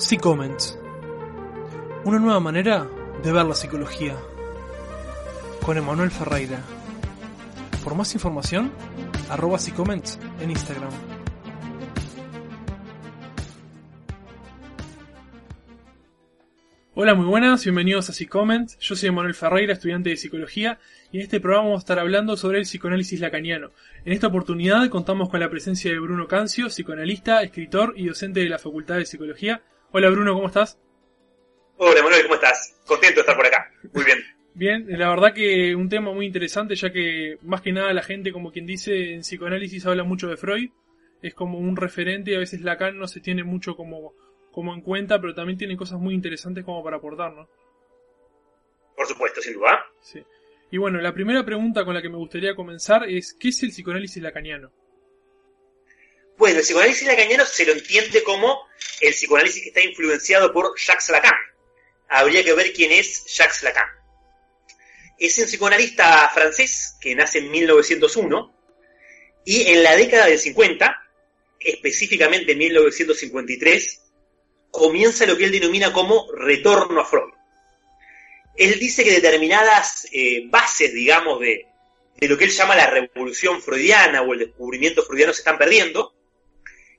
Psicoment. Una nueva manera de ver la psicología. Con Emanuel Ferreira. Por más información, arroba Psicoment en Instagram. Hola, muy buenas, bienvenidos a Psicoment. Yo soy Emanuel Ferreira, estudiante de psicología, y en este programa vamos a estar hablando sobre el psicoanálisis lacaniano. En esta oportunidad contamos con la presencia de Bruno Cancio, psicoanalista, escritor y docente de la Facultad de Psicología. Hola Bruno, ¿cómo estás? Hola Emanuel, ¿cómo estás? Contento de estar por acá. Muy bien. Bien, la verdad que un tema muy interesante, ya que más que nada la gente, como quien dice, en psicoanálisis habla mucho de Freud, es como un referente y a veces Lacan no se tiene mucho como como en cuenta, pero también tiene cosas muy interesantes como para aportar, ¿no? Por supuesto, sin duda. Sí. Y bueno, la primera pregunta con la que me gustaría comenzar es, ¿qué es el psicoanálisis lacaniano? Bueno, el psicoanálisis lacaniano se lo entiende como el psicoanálisis que está influenciado por Jacques Lacan. Habría que ver quién es Jacques Lacan. Es un psicoanalista francés que nace en 1901 y en la década del 50, específicamente en 1953, comienza lo que él denomina como retorno a Freud. Él dice que determinadas eh, bases, digamos, de, de, lo que él llama la revolución freudiana o el descubrimiento freudiano se están perdiendo,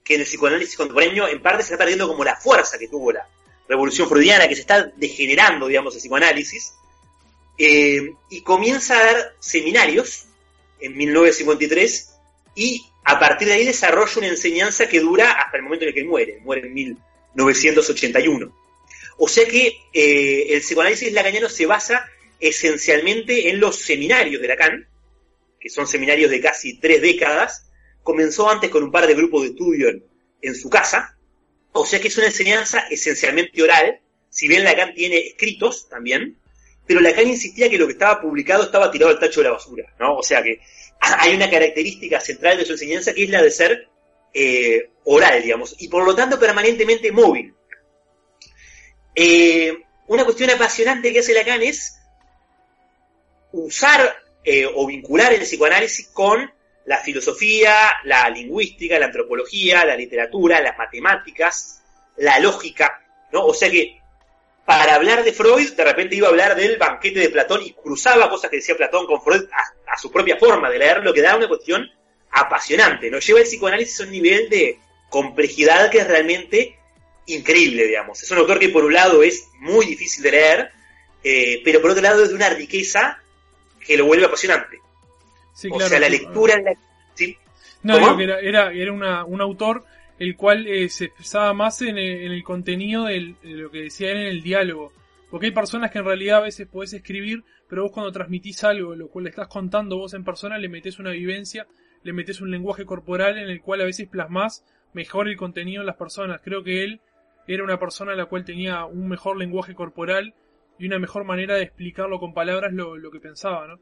que en el psicoanálisis contemporáneo en parte se está perdiendo como la fuerza que tuvo la revolución freudiana, que se está degenerando, digamos, el psicoanálisis, eh, y comienza a dar seminarios en 1953 y a partir de ahí desarrolla una enseñanza que dura hasta el momento en el que muere, muere en 1953. 981. O sea que eh, el psicoanálisis lacaniano se basa esencialmente en los seminarios de Lacan, que son seminarios de casi tres décadas. Comenzó antes con un par de grupos de estudio en, su casa. O sea que es una enseñanza esencialmente oral, si bien Lacan tiene escritos también, pero Lacan insistía que lo que estaba publicado estaba tirado al tacho de la basura, ¿no? O sea que hay una característica central de su enseñanza que es la de ser eh, oral, digamos, y por lo tanto permanentemente móvil. Eh, una cuestión apasionante que hace Lacan es usar eh, o vincular el psicoanálisis con la filosofía, la lingüística, la antropología, la literatura, las matemáticas, la lógica, ¿no? O sea que para hablar de Freud, de repente iba a hablar del banquete de Platón y cruzaba cosas que decía Platón con Freud a, su propia forma de leerlo, que da una cuestión apasionante. Nos lleva el psicoanálisis a un nivel de complejidad que es realmente increíble, digamos. Es un autor que por un lado es muy difícil de leer, eh, pero por otro lado es de una riqueza que lo vuelve apasionante. Sí, o claro, sea, la lectura... La... ¿sí? No, que era, era, era una, un autor el cual eh, se expresaba más en el, en el contenido del, de lo que decía él en el diálogo. Porque hay personas que en realidad a veces podés escribir, pero vos cuando transmitís algo, lo cual le estás contando vos en persona, le metés una vivencia, le metés un lenguaje corporal en el cual a veces plasmás mejor el contenido en las personas. Creo que él era una persona a la cual tenía un mejor lenguaje corporal y una mejor manera de explicarlo con palabras lo, lo que pensaba, ¿no?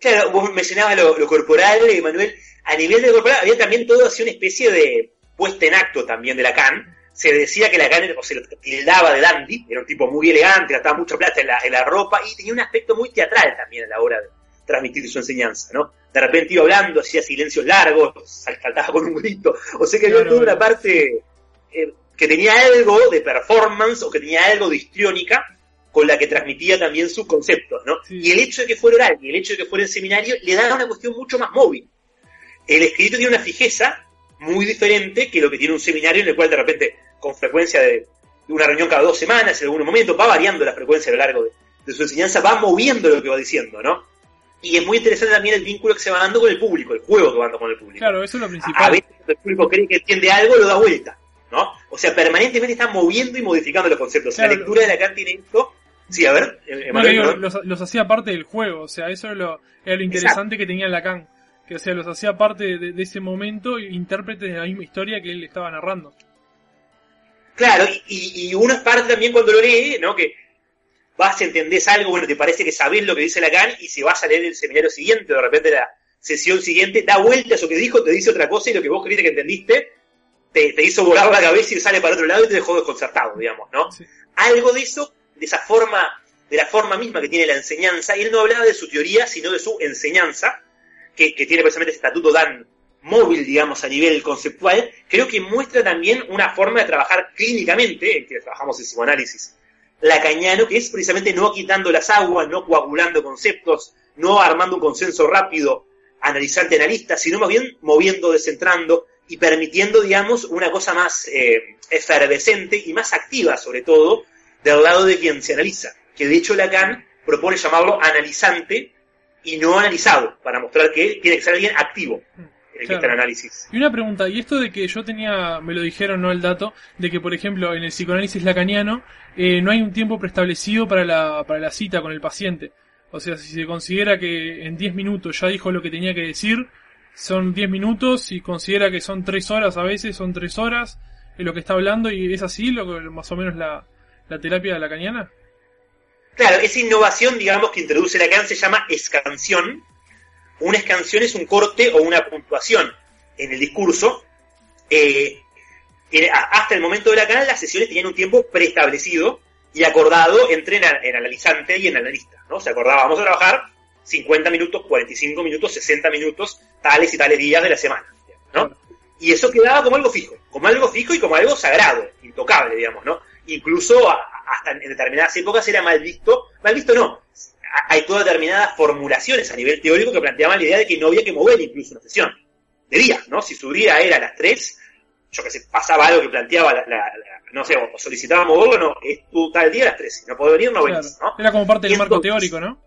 Claro, vos mencionabas lo, lo corporal, Manuel. A nivel de corporal había también todo así una especie de puesta en acto también de Lacan. Se decía que Lacan, o se lo tildaba de dandy, era un tipo muy elegante, gastaba mucha plata en la, en la ropa y tenía un aspecto muy teatral también a la hora de transmitir su enseñanza, ¿no? De repente iba hablando, hacía silencios largos, saltaba con un grito. O sea que había toda una parte eh, que tenía algo de performance o que tenía algo de histriónica con la que transmitía también sus conceptos, ¿no? Sí. Y el hecho de que fuera oral y el hecho de que fuera en seminario le daba una cuestión mucho más móvil. El escrito tiene una fijeza muy diferente que lo que tiene un seminario en el cual de repente, con frecuencia de una reunión cada dos semanas, en algún momento, va variando la frecuencia a lo largo de, de su enseñanza, va moviendo lo que va diciendo, ¿no? Y es muy interesante también el vínculo que se va dando con el público, el juego que va dando con el público. Claro, eso es lo A principal. veces el público cree que entiende algo, lo da vuelta, ¿no? O sea, permanentemente está moviendo y modificando los conceptos. Claro. La lectura de Lacan tiene esto. Sí, a ver, eh, No, digo, los, los hacía parte del juego, o sea, eso era lo, era lo interesante que tenía Lacan. Que, o sea, los hacía parte de, de ese momento, intérpretes de la misma historia que él estaba narrando. Claro, y, y uno es parte también cuando lo lee, ¿no? Que vas, entendés algo, bueno, te parece que sabés lo que dice Lacan y si vas a leer el seminario siguiente, de repente la sesión siguiente, da vuelta a eso que dijo, te dice otra cosa y lo que vos creíste que entendiste te, te hizo volar la cabeza y sale para otro lado y te dejó desconcertado, digamos, ¿no? Sí. Algo de eso, de esa forma, de la forma misma que tiene la enseñanza, y él no hablaba de su teoría, sino de su enseñanza, que, que tiene precisamente ese estatuto tan móvil, digamos, a nivel conceptual, creo que muestra también una forma de trabajar clínicamente, en que trabajamos en psicoanálisis lacaniano, que es precisamente no quitando las aguas, no coagulando conceptos, no armando un consenso rápido, analizante-analista, sino más bien moviendo, descentrando y permitiendo, digamos, una cosa más eh, efervescente y más activa, sobre todo, del lado de quien se analiza. Que de hecho Lacan propone llamarlo analizante y no analizado, para mostrar que tiene que ser alguien activo en el análisis. Y una pregunta, y esto de que yo tenía, me lo dijeron, no el dato, de que por ejemplo en el psicoanálisis lacaniano eh, no hay un tiempo preestablecido para la, para la cita con el paciente. O sea, si se considera que en 10 minutos ya dijo lo que tenía que decir, son 10 minutos, si considera que son 3 horas a veces, son 3 horas, es lo que está hablando y es así, lo que, más o menos la, la terapia lacaniana. Claro, esa innovación, digamos, que introduce Lacan se llama escansión. Una escansión es un corte o una puntuación en el discurso. Eh, hasta el momento de Lacan las sesiones tenían un tiempo preestablecido y acordado entre el analizante y el analista, ¿no? Se acordaba, vamos a trabajar 50 minutos, 45 minutos, 60 minutos, tales y tales días de la semana, ¿no? Y eso quedaba como algo fijo, como algo fijo y como algo sagrado, intocable, digamos, ¿no? Incluso hasta en determinadas épocas era mal visto, mal visto no, hay todas determinadas formulaciones a nivel teórico que planteaban la idea de que no había que mover incluso una sesión de día, ¿no? Si su día era a las 3, yo que sé, pasaba algo que planteaba la, no sé, o solicitaba moverlo, no, es tu tal día a las 3, si no puedo venir, no venís, ¿no? Era como parte del marco teórico, ¿no?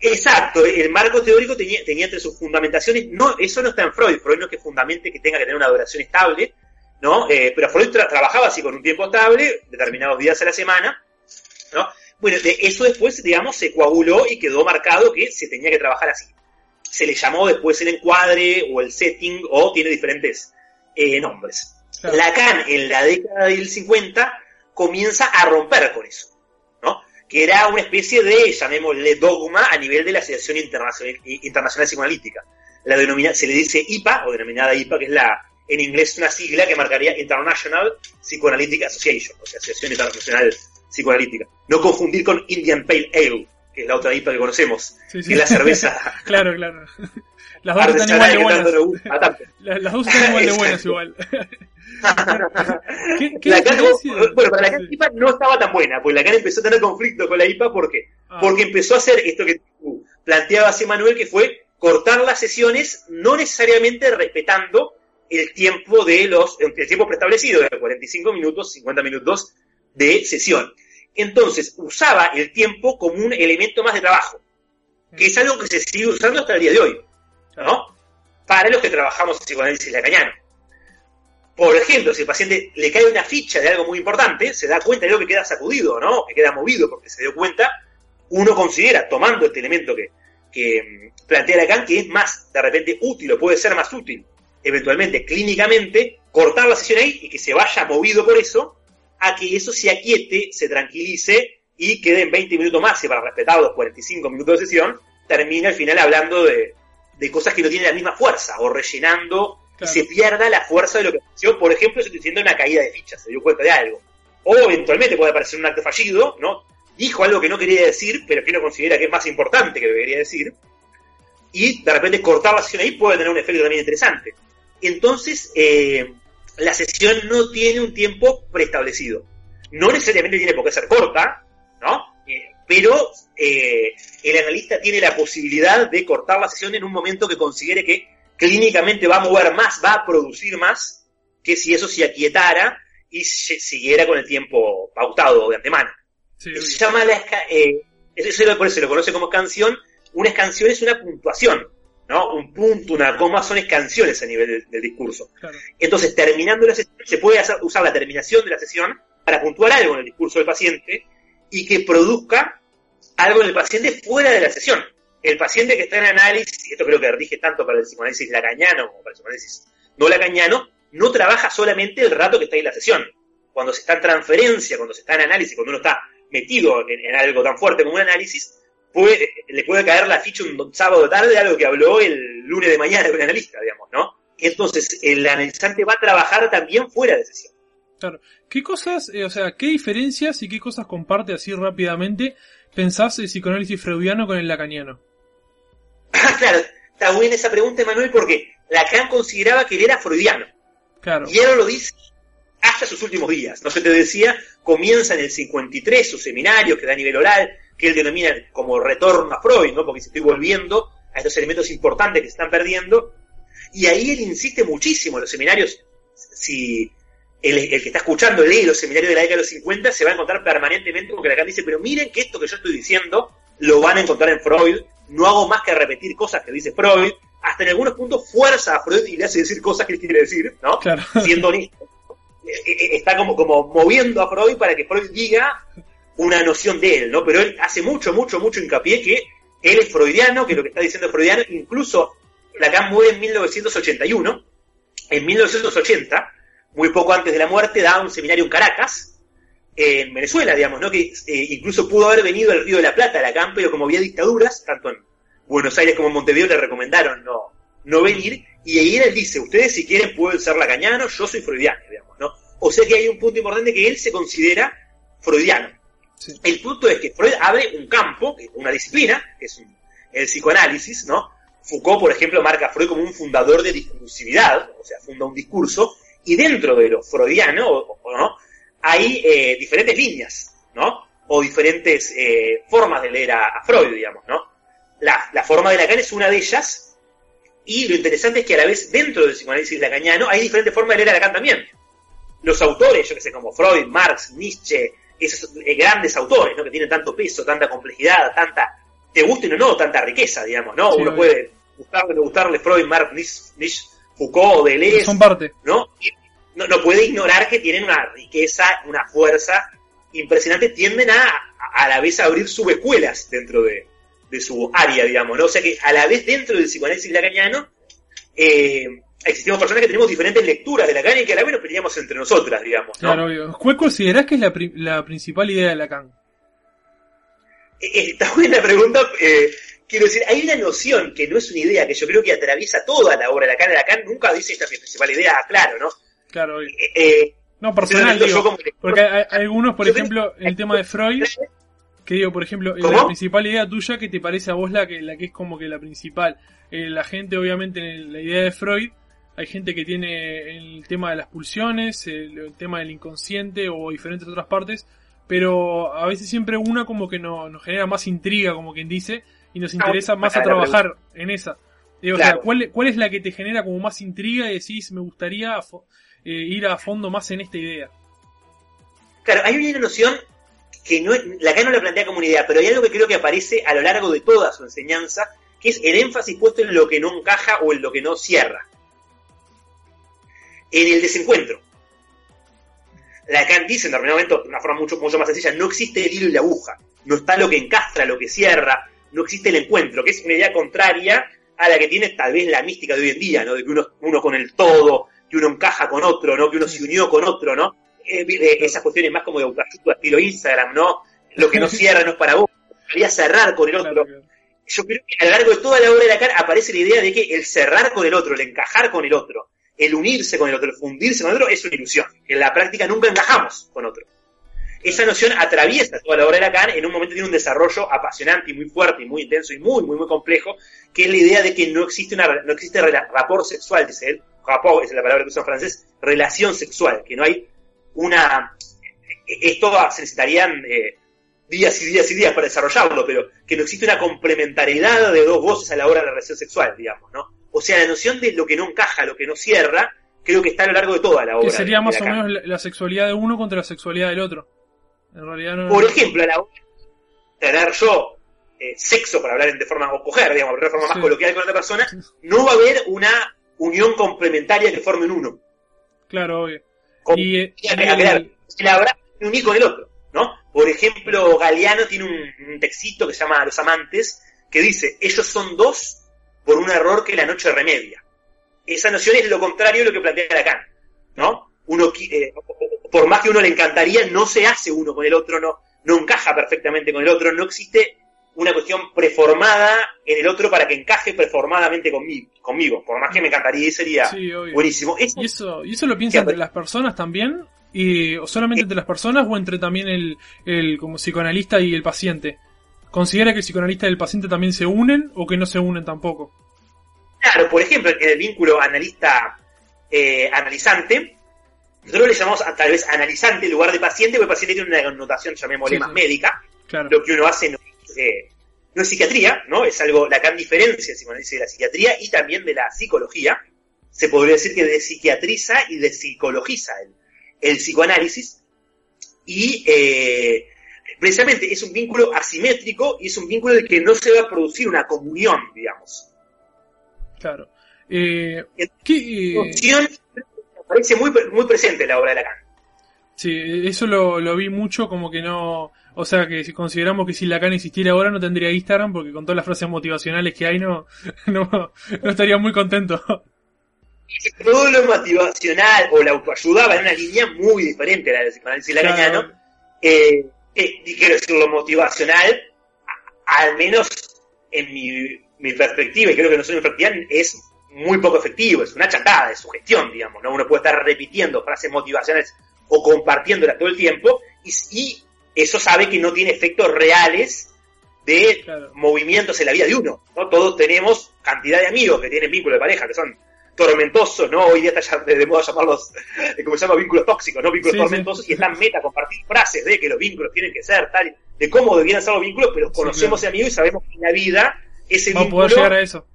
Exacto, el marco teórico tenía, tenía entre sus fundamentaciones, no, eso no está en Freud, Freud no es que fundamente que tenga que tener una duración estable, ¿no? Eh, pero Freud trabajaba así con un tiempo estable, determinados días a la semana, ¿no? Bueno, de eso después, digamos, se coaguló y quedó marcado que se tenía que trabajar así. Se le llamó después el encuadre o el setting o tiene diferentes eh, nombres. Lacan en la década del 50 comienza a romper con eso, ¿no? Que era una especie de, llamémosle, dogma a nivel de la Asociación Internacional, Internacional Psicoanalítica. La denomina, se le dice IPA, o denominada IPA, que es la, en inglés una sigla que marcaría International Psychoanalytic Association, o sea, Asociación Internacional Psicoanalítica. No confundir con Indian Pale Ale, que es la otra IPA que conocemos, que es la cerveza. claro, claro. Las dos están igual de buenas. Las, dos están igual de buenas igual. ¿Qué, qué la bueno, para la IPA no estaba tan buena, porque la CAN empezó a tener conflicto con la IPA, ¿por qué? Ah. Porque empezó a hacer esto que planteaba así Manuel, que fue cortar las sesiones, no necesariamente respetando el tiempo de los, el tiempo preestablecido, de 45 minutos, 50 minutos de sesión. Entonces, usaba el tiempo como un elemento más de trabajo, que es algo que se sigue usando hasta el día de hoy, ¿no? Para los que trabajamos en psicoanálisis lacaniano. Por ejemplo, si el paciente le cae una ficha de algo muy importante, se da cuenta de algo que queda sacudido, ¿no? Que queda movido porque se dio cuenta, uno considera, tomando este elemento que, que mm, plantea Lacan, que es más de repente útil o puede ser más útil eventualmente clínicamente, cortar la sesión ahí y que se vaya movido por eso, a que eso se aquiete, se tranquilice y queden 20 minutos más, y para respetar los 45 minutos de sesión, termina al final hablando de, cosas que no tienen la misma fuerza, o rellenando, y se pierda la fuerza de lo que pasó. Por ejemplo, se estoy diciendo una caída de fichas, se dio cuenta de algo. O eventualmente puede parecer un acto fallido, ¿no? Dijo algo que no quería decir, pero que uno considera que es más importante que debería decir. Y de repente cortar la sesión ahí puede tener un efecto también interesante. Entonces, eh, la sesión no tiene un tiempo preestablecido. No necesariamente tiene por qué ser corta, ¿no? Eh, pero eh, el analista tiene la posibilidad de cortar la sesión en un momento que considere que clínicamente va a mover más, va a producir más, que si eso se aquietara y se siguiera con el tiempo pautado de antemano. se llama la... Eh, eso por eso se lo conoce como canción. Una canción es una puntuación. ¿No? Un punto, una coma, son canciones a nivel del, discurso. Entonces, terminando la sesión, se puede usar la terminación de la sesión para puntuar algo en el discurso del paciente y que produzca algo en el paciente fuera de la sesión. El paciente que está en análisis, esto creo que dije tanto para el psicoanálisis lacañano como para el psicoanálisis no lacañano, no trabaja solamente el rato que está en la sesión. Cuando se está en transferencia, cuando se está en análisis, cuando uno está metido en algo tan fuerte como un análisis, le puede caer la ficha un sábado de tarde algo que habló el lunes de mañana el analista, digamos, ¿no? Entonces, el analizante va a trabajar también fuera de sesión. Claro. ¿Qué cosas, eh, o sea, qué diferencias y qué cosas comparte así rápidamente pensás el psicoanálisis freudiano con el lacaniano? claro, está buena esa pregunta, Manuel, porque Lacan consideraba que él era freudiano. Claro. Y él lo dice hasta sus últimos días. No se te decía, comienza en el 53 su seminario que da a nivel oral, que él denomina como retorno a Freud, ¿no? Porque se estoy volviendo a estos elementos importantes que se están perdiendo. Y ahí él insiste muchísimo en los seminarios. Si el, el, que está escuchando lee los seminarios de la década de los 50, se va a encontrar permanentemente con que Lacan dice, pero miren que esto que yo estoy diciendo lo van a encontrar en Freud, no hago más que repetir cosas que dice Freud, hasta en algunos puntos fuerza a Freud y le hace decir cosas que él quiere decir, ¿no? Claro. Siendo honesto. Está como, como moviendo a Freud para que Freud diga una noción de él, ¿no? Pero él hace mucho, mucho, mucho hincapié que él es freudiano, que lo que está diciendo es freudiano, incluso Lacan muere en 1981, en 1980, muy poco antes de la muerte, da un seminario en Caracas, en Venezuela, digamos, ¿no? Que eh, incluso pudo haber venido al Río de la Plata, Lacan, pero como había dictaduras, tanto en Buenos Aires como en Montevideo le recomendaron no, no venir, y ahí él dice, ustedes si quieren pueden ser lacanianos, yo soy freudiano, digamos, ¿no? O sea que hay un punto importante que él se considera freudiano. El punto es que Freud abre un campo, una disciplina, que es un, el psicoanálisis, ¿no? Foucault, por ejemplo, marca a Freud como un fundador de discursividad, o sea, funda un discurso, y dentro de lo freudiano, o, ¿no? hay eh, diferentes líneas, ¿no? O diferentes eh, formas de leer a, a, Freud, digamos, ¿no? La, la forma de Lacan es una de ellas, y lo interesante es que a la vez dentro del psicoanálisis lacaniano hay diferentes formas de leer a Lacan también. Los autores, yo que sé, como Freud, Marx, Nietzsche, esos eh, grandes autores, ¿no? Que tienen tanto peso, tanta complejidad, tanta, te gusten o no, tanta riqueza, digamos, ¿no? Sí, Uno puede gustarle, no gustarle Freud, Marx, Nietzsche, Nietzsche Foucault, Deleuze, Son parte. ¿no? Y no, no puede ignorar que tienen una riqueza, una fuerza impresionante, tienden a a la vez a abrir subescuelas dentro de, de su área, digamos, ¿no? O sea que a la vez dentro del psicoanálisis lacaniano eh, existimos personas que tenemos diferentes lecturas de Lacan y que a la vez nos peleamos entre nosotras, digamos, ¿no? Claro, obvio. ¿Cuál considerás que es la, pri- la principal idea de Lacan? Eh, Está buena pregunta. eh, quiero decir, hay una noción que no es una idea, que yo creo que atraviesa toda la obra de Lacan. Lacan nunca dice esta es mi principal idea, claro, ¿no? Claro, obvio. Eh, eh, No, personal, digo. como Porque hay, hay algunos, por Yo ejemplo, el tema de Freud, que digo, por ejemplo, la principal idea tuya que te parece a vos la que, la que es como que la principal. Eh, la gente, obviamente, en la idea de Freud, hay gente que tiene el tema de las pulsiones, el, el tema del inconsciente o diferentes otras partes, pero a veces siempre una como que no, nos genera más intriga, como quien dice, y nos interesa más a trabajar en esa. Digo, o Claro. sea, ¿cuál, ¿cuál es la que te genera como más intriga y decís, me gustaría eh, ir a fondo más en esta idea? Claro, hay una noción que no, es- Lacan no la plantea como una idea, pero hay algo que creo que aparece a lo largo de toda su enseñanza, que es el énfasis puesto en lo que no encaja o en lo que no cierra. En el desencuentro. Lacan dice en determinado momento, de una forma mucho, mucho más sencilla, no existe el hilo y la aguja, no está lo que encastra, lo que cierra, no existe el encuentro, que es una idea contraria a la que tiene tal vez la mística de hoy en día, ¿no? De que uno, uno con el todo, que uno encaja con otro, ¿no? Que uno se unió con otro, ¿no? Eh, eh, esas cuestiones más como de autoayuda, estilo Instagram, ¿no? Lo que no cierra no es para vos, quería cerrar con el otro. Yo creo que a lo largo de toda la obra de Lacan aparece la idea de que el cerrar con el otro, el encajar con el otro, el unirse con el otro, el fundirse con el otro, es una ilusión. En la práctica nunca encajamos con otro. Esa noción atraviesa toda la obra de Lacan, en un momento tiene un desarrollo apasionante y muy fuerte y muy intenso y muy, muy, muy complejo, que es la idea de que no existe una no existe rapport sexual, dice él, rapport es la palabra que usa en francés, relación sexual, que no hay una... Esto se necesitarían eh, días y días y días para desarrollarlo, pero que no existe una complementariedad de dos voces a la hora de la relación sexual, digamos, ¿no? O sea, la noción de lo que no encaja, lo que no cierra, creo que está a lo largo de toda la obra. Que sería de- de más o menos la, la sexualidad de uno contra la sexualidad del otro. En realidad no. Por ejemplo, a la hora de tener yo eh, sexo, para hablar de forma, o coger, digamos, de forma más Sí. coloquial con otra persona, no va a haber una unión complementaria que forme un uno. Claro, obvio. Con- Y, eh, el abrazo unir con el otro, ¿no? Por ejemplo, Galeano tiene un, un textito que se llama Los Amantes, que dice, ellos son dos por un error que la noche remedia. Esa noción es lo contrario de lo que plantea Lacan, ¿no? Uno, eh, por más que uno le encantaría, no se hace uno con el otro, no, no encaja perfectamente con el otro, no existe una cuestión preformada en el otro para que encaje preformadamente conmigo, conmigo. por más que me encantaría y sería sí, buenísimo. Eso ¿Y eso, ¿Y eso lo piensa entre las personas también? Y, ¿O solamente entre las personas o entre también el, el como psicoanalista y el paciente? ¿Considera que el psicoanalista y el paciente también se unen o que no se unen tampoco? Claro, por ejemplo, en el vínculo analista-analizante, nosotros le llamamos a, tal vez analizante en lugar de paciente, porque el paciente tiene una connotación, llamémosle Sí, más sí. médica. Claro. Lo que uno hace no es, eh, no es psiquiatría, ¿no? Es algo, la gran diferencia, si uno dice, de la psiquiatría y también de la psicología. Se podría decir que despsiquiatriza y despsicologiza el, el psicoanálisis. Y eh, precisamente es un vínculo asimétrico y es un vínculo del que no se va a producir una comunión, digamos. Claro. Eh, ¿qué, eh, aparece muy, muy presente en la obra de Lacan. sí, eso lo, lo vi mucho, como que no. O sea, que si consideramos que si Lacan existiera ahora no tendría Instagram, porque con todas las frases motivacionales que hay no, no, no estaría muy contento. todo lo motivacional o la autoayuda va en una línea muy diferente a la del psicoanálisis lacaniano. Claro. Eh, eh, y quiero decir, lo motivacional, al menos en mi, mi perspectiva, y creo que no soy una efectividad, es muy poco efectivo, es una chatada de sugestión, digamos, ¿no? Uno puede estar repitiendo frases motivacionales o compartiéndolas todo el tiempo, y, y eso sabe que no tiene efectos reales de Claro. movimientos en la vida de uno, ¿no? Todos tenemos cantidad de amigos que tienen vínculos de pareja, que son tormentosos, ¿no? Hoy día está ya de moda llamarlos, eh, como se llama, vínculos tóxicos, ¿no? Vínculos Sí, sí. tormentosos, y están meta a compartir frases de que los vínculos tienen que ser tal, de cómo debieran ser los vínculos, pero Sí, conocemos claro. a amigos y sabemos que en la vida ese vínculo llegar a eso.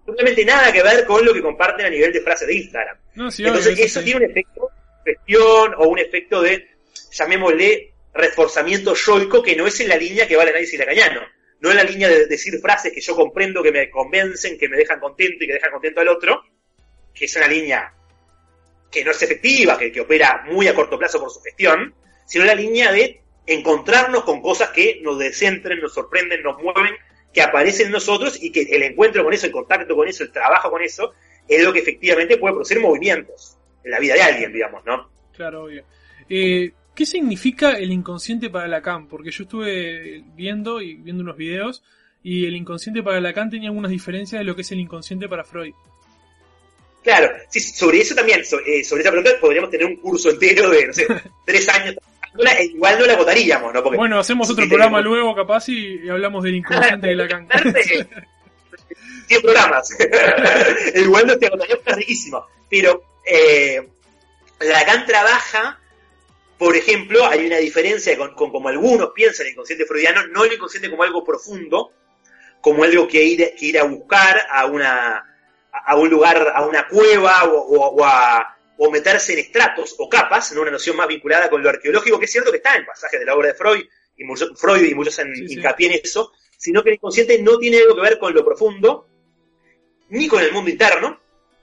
absolutamente nada que ver con lo que comparten a nivel de frases de Instagram. No, sí, Entonces, obvio, eso sí. tiene un efecto de gestión o un efecto de, llamémosle, reforzamiento yoico, que no es en la línea que va el análisis lacaniano. No en la línea de decir frases que yo comprendo, que me convencen, que me dejan contento y que dejan contento al otro, que es una línea que no es efectiva, que, que opera muy a corto plazo por su gestión, sino la línea de encontrarnos con cosas que nos descentren, nos sorprenden, nos mueven, que aparecen en nosotros y que el encuentro con eso, el contacto con eso, el trabajo con eso, es lo que efectivamente puede producir movimientos en la vida de alguien, digamos, ¿no? Claro, obvio. Eh, ¿Qué significa el inconsciente para Lacan? Porque yo estuve viendo y viendo unos videos y el inconsciente para Lacan tenía algunas diferencias de lo que es el inconsciente para Freud. Claro, sí, sobre eso también, eh, sobre esa pregunta podríamos tener un curso entero de, no sé, tres años, trabajándola, e igual no la agotaríamos, ¿no? Porque Bueno, hacemos otro programa tenemos- luego capaz y, hablamos del inconsciente de Lacan. Darte 100 programas. Igual no te agotaría, es riquísimo. Pero eh, Lacan trabaja, por ejemplo, hay una diferencia con, con como algunos piensan el inconsciente freudiano, no el inconsciente como algo profundo, como algo que ir, que ir a buscar a una a un lugar, a una cueva o, o- o a o meterse en estratos o capas, ¿no? una noción más vinculada con lo arqueológico, que es cierto que está en pasajes de la obra de Freud, y muchos, Freud y muchos en, Sí, sí. hincapié en eso, sino que el inconsciente no tiene algo que ver con lo profundo, ni con el mundo interno,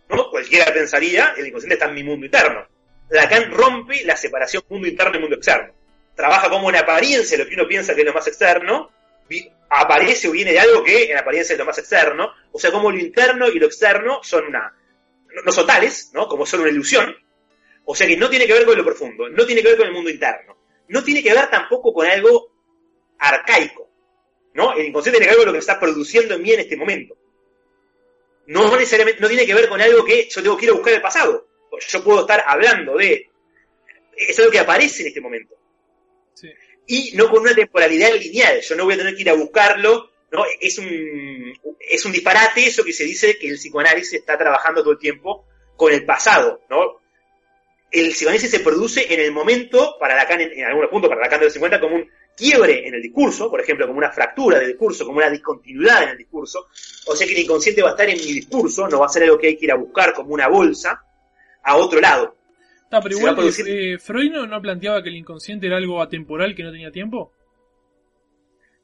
¿no? Cualquiera pensaría, el inconsciente está en mi mundo interno. Lacan rompe la separación mundo interno y mundo externo. Trabaja como una apariencia lo que uno piensa que es lo más externo, aparece o viene de algo que en apariencia es lo más externo, o sea, como lo interno y lo externo son una, no, no son tales, ¿no? Como son una ilusión, o sea que no tiene que ver con lo profundo, no tiene que ver con el mundo interno, no tiene que ver tampoco con algo arcaico, ¿no? El inconsciente tiene que ver con lo que está produciendo en mí en este momento. No necesariamente, no tiene que ver con algo que yo tengo que ir a buscar el pasado. Pues yo puedo estar hablando de, es algo que aparece en este momento Sí. y no con una temporalidad lineal. Yo no voy a tener que ir a buscarlo. ¿no? Es, un, es un disparate eso que se dice que el psicoanálisis está trabajando todo el tiempo con el pasado. ¿no? El psicoanálisis se produce en el momento, para Lacan, en, en algunos puntos, para Lacan de los 50, como un quiebre en el discurso, por ejemplo, como una fractura del discurso, como una discontinuidad en el discurso. O sea que el inconsciente va a estar en mi discurso, no va a ser algo que hay que ir a buscar como una bolsa a otro lado. Ah, pero igual producir- eh, Freud no, no planteaba que el inconsciente era algo atemporal que no tenía tiempo.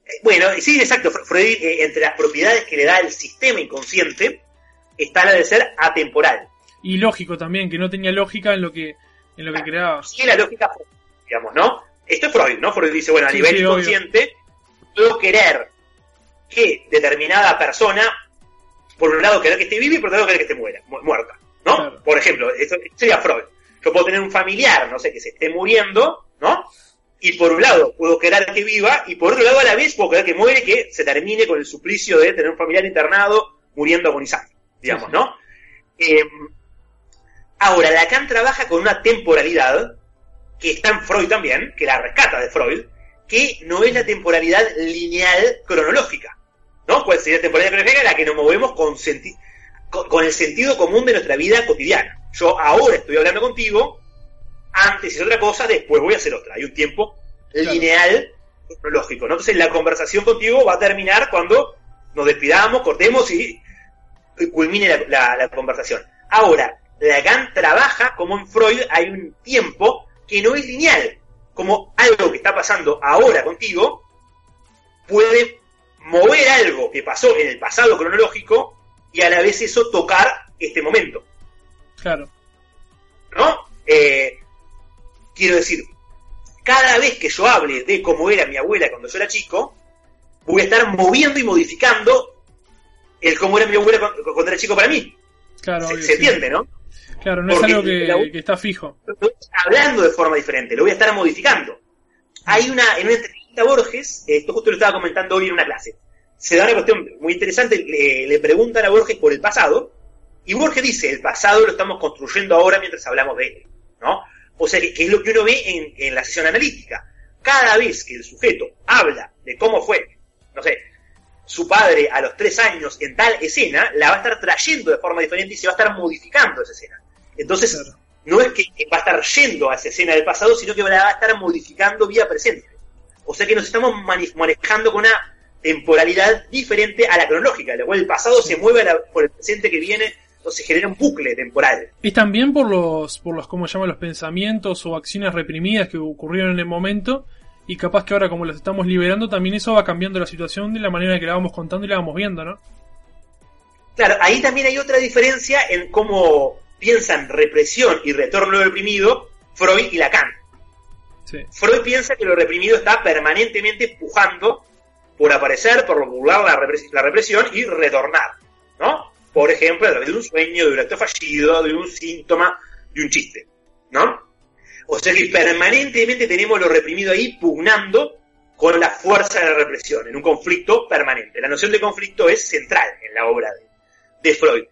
Eh, Bueno, sí, exacto. Fre- Freud, eh, entre las propiedades que le da el sistema inconsciente, está la de ser atemporal. Y lógico también, que no tenía lógica en lo que, en lo que creaba. Sí, la lógica, digamos, ¿no? Esto es Freud, ¿no? Freud dice, bueno, a Sí, nivel sí, inconsciente, puedo querer que determinada persona, por un lado querer que esté viva y por otro lado querer que esté muera, mu- muerta, ¿no? Claro. Por ejemplo, esto sería Freud. Yo puedo tener un familiar, no sé, que se esté muriendo, ¿no? Y por un lado puedo querer que viva y por otro lado a la vez puedo querer que muere, que se termine con el suplicio de tener un familiar internado muriendo agonizando, digamos. ¿no? Eh, ahora, Lacan trabaja con una temporalidad que está en Freud también, que la rescata de Freud, que no es la temporalidad lineal cronológica. ¿No? ¿Cuál sería la temporalidad cronológica? La que nos movemos con senti- con, el sentido común de nuestra vida cotidiana. Yo ahora estoy hablando contigo, antes es otra cosa, después voy a hacer otra. Hay un tiempo lineal, cronológico. ¿no? Entonces la conversación contigo va a terminar cuando nos despidamos, cortemos y, culmine la, conversación. Ahora, Lacan trabaja como en Freud hay un tiempo que no es lineal, como algo que está pasando ahora contigo puede mover algo que pasó en el pasado cronológico y a la vez eso tocar este momento. Claro. ¿No? Eh, quiero decir, cada vez que yo hable de cómo era mi abuela cuando yo era chico, voy a estar moviendo y modificando el cómo era mi abuela cuando era chico para mí. Claro, se, entiende, ¿no? Claro, no es algo que, está fijo. Hablando de forma diferente, lo voy a estar modificando. Hay una, en una entrevista a Borges, esto justo lo estaba comentando hoy en una clase, se da una cuestión muy interesante, le, preguntan a Borges por el pasado, y Borges dice, el pasado lo estamos construyendo ahora mientras hablamos de él, ¿no? O sea, que, es lo que uno ve en, en la sesión analítica. Cada vez que el sujeto habla de cómo fue, no sé, su padre a los tres años en tal escena, la va a estar trayendo de forma diferente y se va a estar modificando esa escena. Entonces, no es que va a estar yendo a esa escena del pasado, sino que la va a estar modificando vía presente. O sea que nos estamos manejando con una temporalidad diferente a la cronológica, lo cual el pasado se mueve por el presente que viene, entonces genera un bucle temporal. Y también por los, por los, ¿cómo se llaman? Los pensamientos o acciones reprimidas que ocurrieron en el momento, y capaz que ahora como los estamos liberando, también eso va cambiando la situación de la manera que la vamos contando y la vamos viendo, ¿no? Claro, ahí también hay otra diferencia en cómo piensan represión y retorno reprimido Freud y Lacan. Freud piensa que lo reprimido está permanentemente pujando por aparecer, por burlar la, represión y retornar, ¿no? Por ejemplo, a través de un sueño, de un acto fallido, de un síntoma, de un chiste, ¿no? O sea que permanentemente tenemos lo reprimido ahí pugnando con la fuerza de la represión, en un conflicto permanente. La noción de conflicto es central en la obra de, Freud.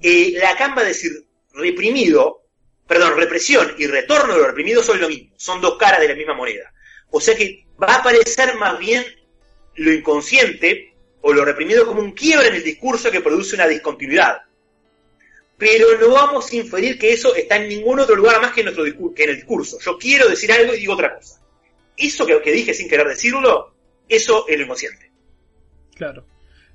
Eh, Lacan va decir, reprimido, perdón, represión y retorno de lo reprimido son lo mismo, son dos caras de la misma moneda. O sea que va a aparecer más bien lo inconsciente o lo reprimido como un quiebre en el discurso que produce una discontinuidad. Pero no vamos a inferir que eso está en ningún otro lugar más que en, nuestro que en el discurso. Yo quiero decir algo y digo otra cosa. Eso que, dije sin querer decirlo, eso es lo inconsciente. Claro.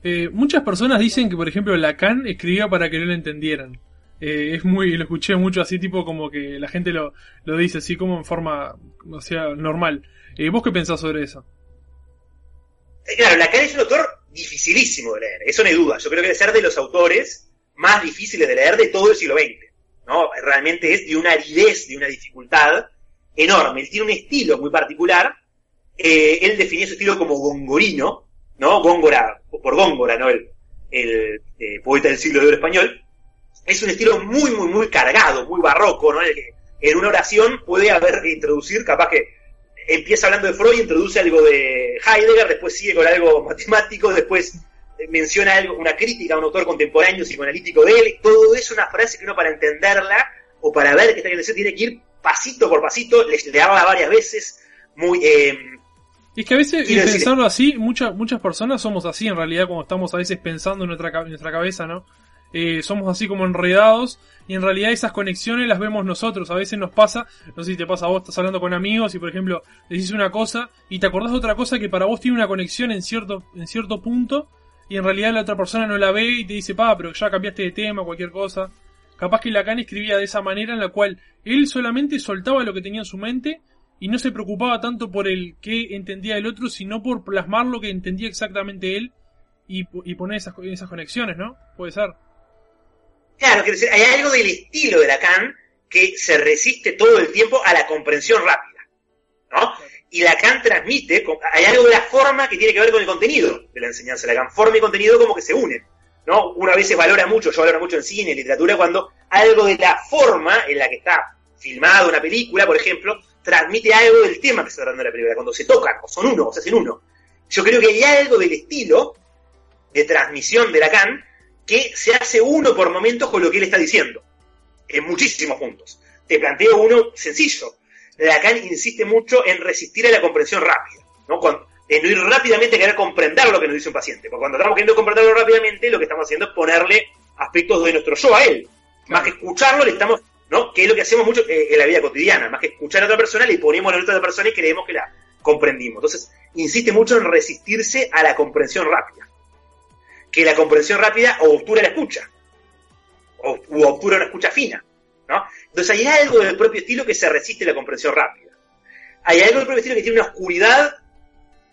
Eh, muchas personas dicen que, por ejemplo, Lacan escribía para que no lo entendieran. Eh, es muy, lo escuché mucho así, tipo como que la gente lo, lo dice así como en forma, o sea, normal. Eh, ¿Vos qué pensás sobre eso? Claro, Lacan es un autor dificilísimo de leer, eso no hay duda. Yo creo que debe ser de los autores más difíciles de leer de todo el siglo XX. ¿no? Realmente es de una aridez, de una dificultad enorme. Él tiene un estilo muy particular. Eh, él definió su estilo como gongorino, ¿no? Góngora, por Góngora, ¿no? El, eh, poeta del siglo de oro español. Es un estilo muy, muy, muy cargado, muy barroco, ¿no? En, el que en una oración puede haber, introducir, capaz que empieza hablando de Freud, introduce algo de Heidegger, después sigue con algo matemático, después menciona algo, una crítica a un autor contemporáneo psicoanalítico de él, todo eso es una frase que uno para entenderla o para ver qué está queriendo decir tiene que ir pasito por pasito, le, le habla varias veces, muy... Eh, es que a veces, pensarlo así, muchas muchas personas somos así en realidad cuando estamos a veces pensando en nuestra, en nuestra cabeza, ¿no? Eh, somos así como enredados y en realidad esas conexiones las vemos nosotros. A veces nos pasa, no sé si te pasa a vos, estás hablando con amigos y por ejemplo decís una cosa y te acordás de otra cosa que para vos tiene una conexión en cierto, en cierto punto y en realidad la otra persona no la ve y te dice, pa, pero ya cambiaste de tema, cualquier cosa. Capaz que Lacan escribía de esa manera en la cual él solamente soltaba lo que tenía en su mente y no se preocupaba tanto por el que entendía el otro, sino por plasmar lo que entendía exactamente él y, y poner esas, esas conexiones, ¿no? Puede ser. Claro, quiero decir, hay algo del estilo de Lacan que se resiste todo el tiempo a la comprensión rápida, ¿no? Y Lacan transmite, hay algo de la forma que tiene que ver con el contenido de la enseñanza de Lacan. Forma y contenido como que se unen, ¿no? Una vez se valora mucho, yo valoro mucho en cine, en literatura, cuando algo de la forma en la que está filmado una película, por ejemplo, transmite algo del tema que se está tratando la película, cuando se tocan, o son uno, o se hacen uno. Yo creo que hay algo del estilo de transmisión de Lacan que se hace uno por momentos con lo que él está diciendo, en muchísimos puntos. Te planteo uno sencillo. Lacan insiste mucho en resistir a la comprensión rápida, ¿no? en no ir rápidamente a querer comprender lo que nos dice un paciente. Porque cuando estamos queriendo comprenderlo rápidamente, lo que estamos haciendo es ponerle aspectos de nuestro yo a él. Más que escucharlo, le estamos, ¿no? Que es lo que hacemos mucho eh, en la vida cotidiana. Más que escuchar a otra persona, le ponemos la nota a otra persona y creemos que la comprendimos. Entonces, insiste mucho en resistirse a la comprensión rápida. Que la comprensión rápida obtura la escucha. O, obtura una escucha fina. ¿no? Entonces hay algo del propio estilo que se resiste a la comprensión rápida. Hay algo del propio estilo que tiene una oscuridad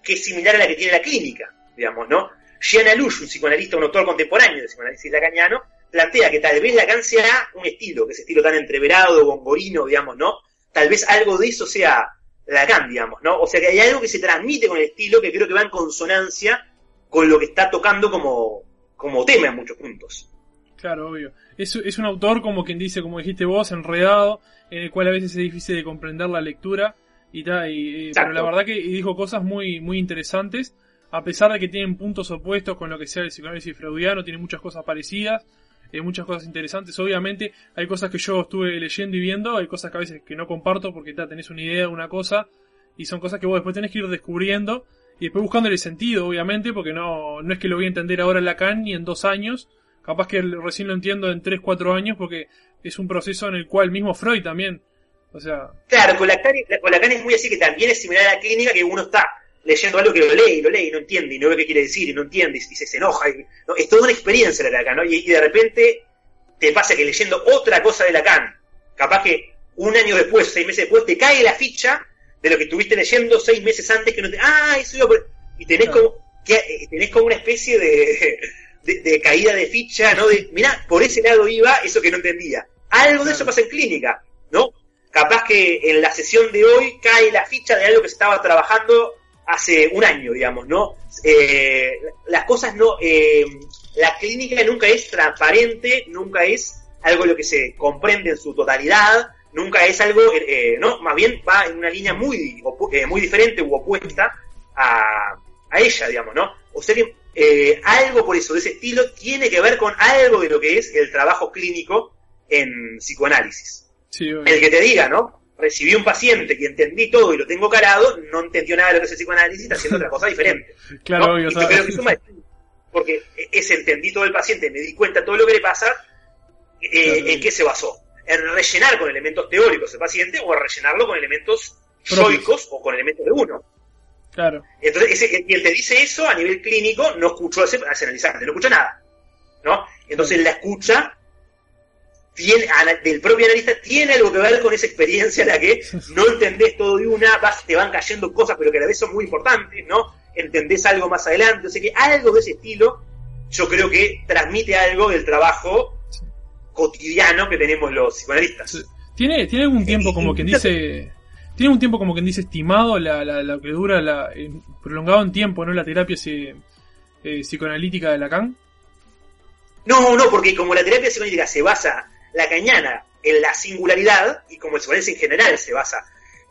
que es similar a la que tiene la clínica, digamos, ¿no? Jean Alush, un psicoanalista, un autor contemporáneo del psicoanálisis lacaniano, plantea que tal vez Lacan sea un estilo, que ese estilo tan entreverado, gongorino, digamos, ¿no? Tal vez algo de eso sea Lacan, digamos, ¿no? O sea que hay algo que se transmite con el estilo que creo que va en consonancia con lo que está tocando como, como tema en muchos puntos. Claro, obvio. Es, es un autor, como quien dice, como dijiste vos, enredado, en el cual a veces es difícil de comprender la lectura, y, tal y, pero la verdad que dijo cosas muy, muy interesantes, a pesar de que tienen puntos opuestos con lo que sea el psicoanálisis freudiano, tiene muchas cosas parecidas, eh, muchas cosas interesantes. Obviamente hay cosas que yo estuve leyendo y viendo, hay cosas que a veces que no comparto porque ta, tenés una idea de una cosa y son cosas que vos después tenés que ir descubriendo y después buscándole sentido, obviamente, porque no, no es que lo voy a entender ahora en Lacan ni en dos años, capaz que recién lo entiendo en tres, cuatro años porque es un proceso en el cual mismo Freud también, o sea... Claro, con Lacan, con Lacan es muy así que también es similar a la clínica que uno está leyendo algo que lo lee y lo lee y no entiende y no ve qué quiere decir y no entiende y, se, enoja. Y, Es toda una experiencia la Lacan, ¿no? Y, de repente te pasa que leyendo otra cosa de Lacan, capaz que un año después, seis meses después, te cae la ficha de lo que estuviste leyendo seis meses antes que no te... ¡Ah, eso iba por... Y tenés, como, que, eh, tenés como una especie de, de, caída de ficha, ¿no? De, mirá, por ese lado iba eso que no entendía. Algo de eso pasa en clínica, ¿no? Capaz que en la sesión de hoy cae la ficha de algo que se estaba trabajando hace un año, digamos, ¿no? Eh, las cosas no... Eh, la clínica nunca es transparente, nunca es algo lo que se comprende en su totalidad, nunca es algo, eh, no, más bien va en una línea muy, muy diferente u opuesta a, a, ella, digamos, ¿no? O sea que algo por eso de ese estilo tiene que ver con algo de lo que es el trabajo clínico en psicoanálisis. el que te diga, ¿no? recibí un paciente que entendí todo y lo tengo carado, no entendió nada de lo que es el psicoanálisis, está haciendo otra cosa diferente. Claro, obvio, yo creo que suma porque ese entendí todo el paciente, me di cuenta de todo lo que le pasa, eh, ¿en qué se basó? ¿En rellenar con elementos teóricos el paciente o en rellenarlo con elementos yoicos o con elementos de uno? Claro. Entonces, ese, quien te dice eso a nivel clínico no escuchó ese, analizante, no escucha nada. ¿no? Entonces la escucha tiene, del propio analista tiene algo que ver con esa experiencia en la que no entendés todo de una, vas, te van cayendo cosas, pero que a la vez son muy importantes, ¿no? Entendés algo más adelante, o sea que algo de ese estilo yo creo que transmite algo del trabajo cotidiano que tenemos los psicoanalistas. ¿Tiene, tiene algún tiempo como quien dice... ¿Tiene un tiempo como quien dice estimado la, la, que dura la, prolongado en tiempo, ¿no? La terapia eh, psicoanalítica de Lacan? No, no, porque como la terapia psicoanalítica se basa la cañana en la singularidad, y como el psicoanálisis en general se basa,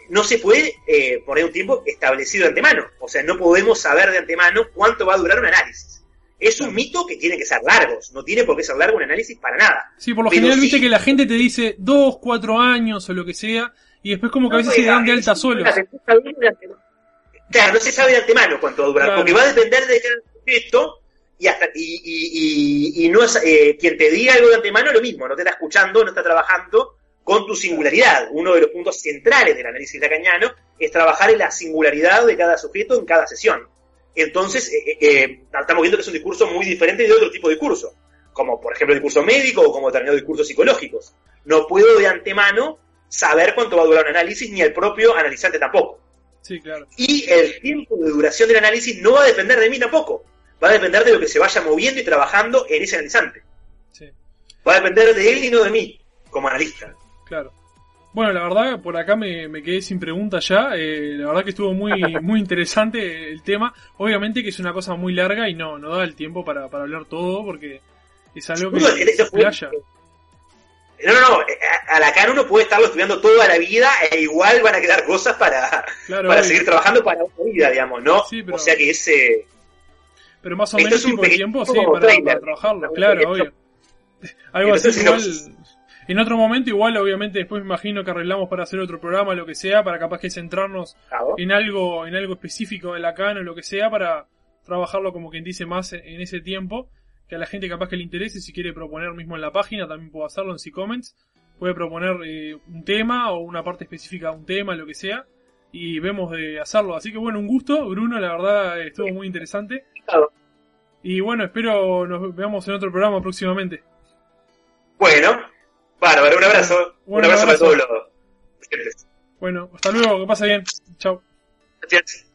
no se puede eh, poner un tiempo establecido de antemano. O sea, no podemos saber de antemano cuánto va a durar un análisis. Es un mito que tiene que ser largos, no tiene por qué ser largo un análisis para nada. Sí, por lo general viste que la gente te dice dos, cuatro años o lo que sea, y después como que a veces se dan de alta solo. Claro, no se sabe de antemano cuánto va a durar, porque va a depender de cada sujeto y, hasta, y, y, no es, eh, quien te diga algo de antemano lo mismo, no te está escuchando, no está trabajando con tu singularidad. Uno de los puntos centrales del análisis lacaniano es trabajar en la singularidad de cada sujeto en cada sesión. Entonces, eh, eh, estamos viendo que es un discurso muy diferente de otro tipo de discurso, como por ejemplo el discurso médico o como determinados discursos psicológicos. No puedo de antemano saber cuánto va a durar un análisis, ni el propio analizante tampoco. Sí, claro. Y el tiempo de duración del análisis no va a depender de mí tampoco va a depender de lo que se vaya moviendo y trabajando en ese analizante. Va a depender de él y no de mí, como analista. Claro. Bueno, la verdad, por acá me, quedé sin preguntas ya. Eh, la verdad que estuvo muy, muy interesante el tema. Obviamente que es una cosa muy larga y no, no da el tiempo para, hablar todo porque es algo que se playa. No, no, no, a la cara uno puede estarlo estudiando toda la vida e igual van a quedar cosas para, para seguir trabajando para otra vida, digamos, ¿no? O sea que ese pero más o menos tipo de tiempo, sí, para, trabajarlo, claro, obvio. Algo así igual. En otro momento, igual, obviamente, después me imagino que arreglamos para hacer otro programa, lo que sea, para capaz que centrarnos en algo, en algo específico de Lacan o lo que sea, para trabajarlo como quien dice más en ese tiempo. que a la gente capaz que le interese, si quiere proponer mismo en la página, también puedo hacerlo en C-Comments. Puede proponer eh, un tema o una parte específica de un tema, lo que sea, y vemos de hacerlo. Así que bueno, un gusto, Bruno, la verdad estuvo muy interesante. Y bueno, espero nos veamos en otro programa próximamente. Bueno, bárbaro, un abrazo. un abrazo, para todos los Bueno, hasta luego, que pase bien. Chao. Gracias.